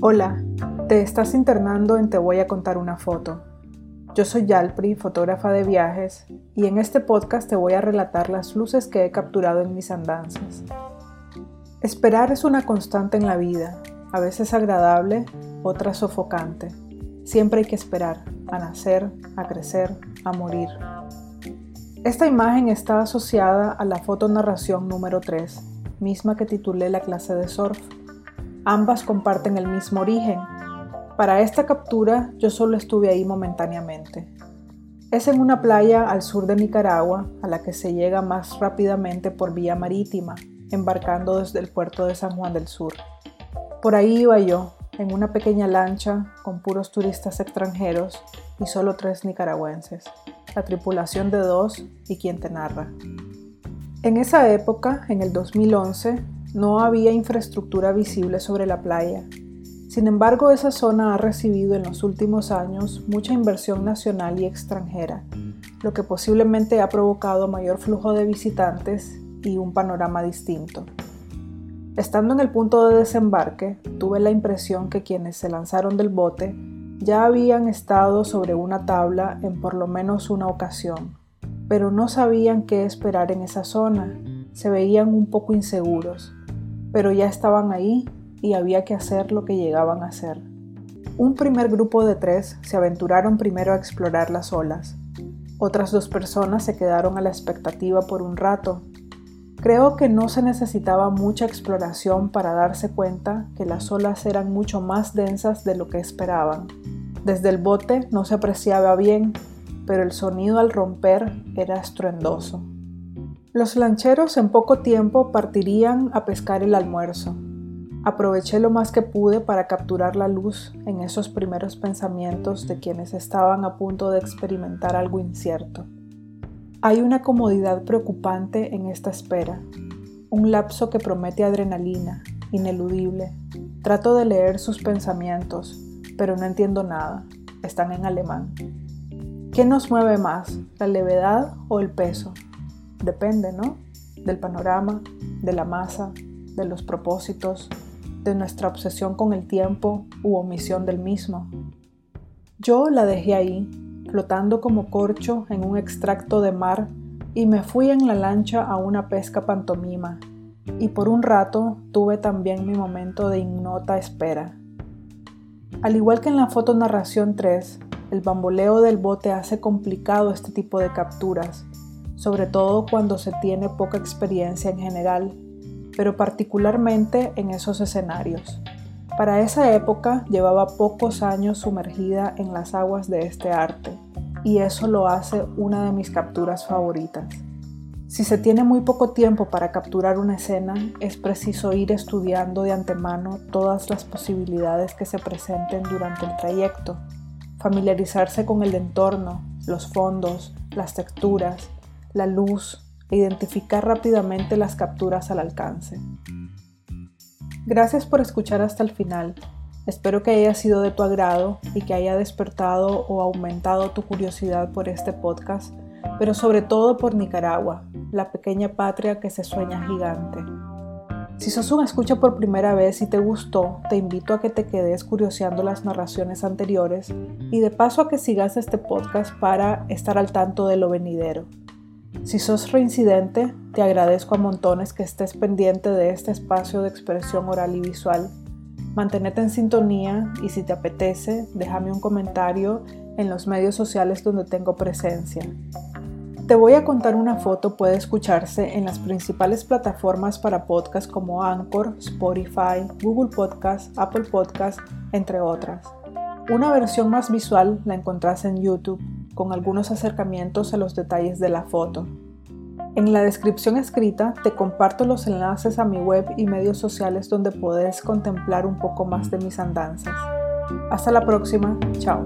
Hola, te estás internando en Te voy a contar una foto. Yo soy Yalpri, fotógrafa de viajes, y en este podcast te voy a relatar las luces que he capturado en mis andanzas. Esperar es una constante en la vida, a veces agradable, otras sofocante. Siempre hay que esperar, a nacer, a crecer, a morir. Esta imagen está asociada a la fotonarración número 3, misma que titulé la clase de surf. Ambas comparten el mismo origen. Para esta captura yo solo estuve ahí momentáneamente. Es en una playa al sur de Nicaragua a la que se llega más rápidamente por vía marítima, embarcando desde el puerto de San Juan del Sur. Por ahí iba yo, en una pequeña lancha con puros turistas extranjeros y solo tres nicaragüenses, la tripulación de dos y quien te narra. En esa época, en el 2011, no había infraestructura visible sobre la playa. Sin embargo, esa zona ha recibido en los últimos años mucha inversión nacional y extranjera, lo que posiblemente ha provocado mayor flujo de visitantes y un panorama distinto. Estando en el punto de desembarque, tuve la impresión que quienes se lanzaron del bote ya habían estado sobre una tabla en por lo menos una ocasión, pero no sabían qué esperar en esa zona, se veían un poco inseguros, pero ya estaban ahí y había que hacer lo que llegaban a hacer. Un primer grupo de tres se aventuraron primero a explorar las olas. Otras dos personas se quedaron a la expectativa por un rato. Creo que no se necesitaba mucha exploración para darse cuenta que las olas eran mucho más densas de lo que esperaban. Desde el bote no se apreciaba bien, pero el sonido al romper era estruendoso. Los lancheros en poco tiempo partirían a pescar el almuerzo. Aproveché lo más que pude para capturar la luz en esos primeros pensamientos de quienes estaban a punto de experimentar algo incierto. Hay una comodidad preocupante en esta espera, un lapso que promete adrenalina, ineludible. Trato de leer sus pensamientos, pero no entiendo nada. Están en alemán. ¿Qué nos mueve más, la levedad o el peso? Depende, ¿no? Del panorama, de la masa, de los propósitos, de nuestra obsesión con el tiempo u omisión del mismo. Yo la dejé ahí, flotando como corcho en un extracto de mar y me fui en la lancha a una pesca pantomima. Y por un rato tuve también mi momento de ignota espera. Al igual que en la fotonarración 3, el bamboleo del bote hace complicado este tipo de capturas, sobre todo cuando se tiene poca experiencia en general, pero particularmente en esos escenarios. Para esa época llevaba pocos años sumergida en las aguas de este arte, y eso lo hace una de mis capturas favoritas. Si se tiene muy poco tiempo para capturar una escena, es preciso ir estudiando de antemano todas las posibilidades que se presenten durante el trayecto, familiarizarse con el entorno, los fondos, las texturas, la luz e identificar rápidamente las capturas al alcance. Gracias por escuchar hasta el final. Espero que haya sido de tu agrado y que haya despertado o aumentado tu curiosidad por este podcast pero sobre todo por Nicaragua, la pequeña patria que se sueña gigante. Si sos un escucha por primera vez y te gustó, te invito a que te quedes curioseando las narraciones anteriores y de paso a que sigas este podcast para estar al tanto de lo venidero. Si sos reincidente, te agradezco a montones que estés pendiente de este espacio de expresión oral y visual. Mantenete en sintonía y si te apetece, déjame un comentario en los medios sociales donde tengo presencia. Te voy a contar una foto puede escucharse en las principales plataformas para podcast como Anchor, Spotify, Google Podcast, Apple Podcast, entre otras. Una versión más visual la encontrás en YouTube, con algunos acercamientos a los detalles de la foto. En la descripción escrita te comparto los enlaces a mi web y medios sociales donde puedes contemplar un poco más de mis andanzas. Hasta la próxima, chao.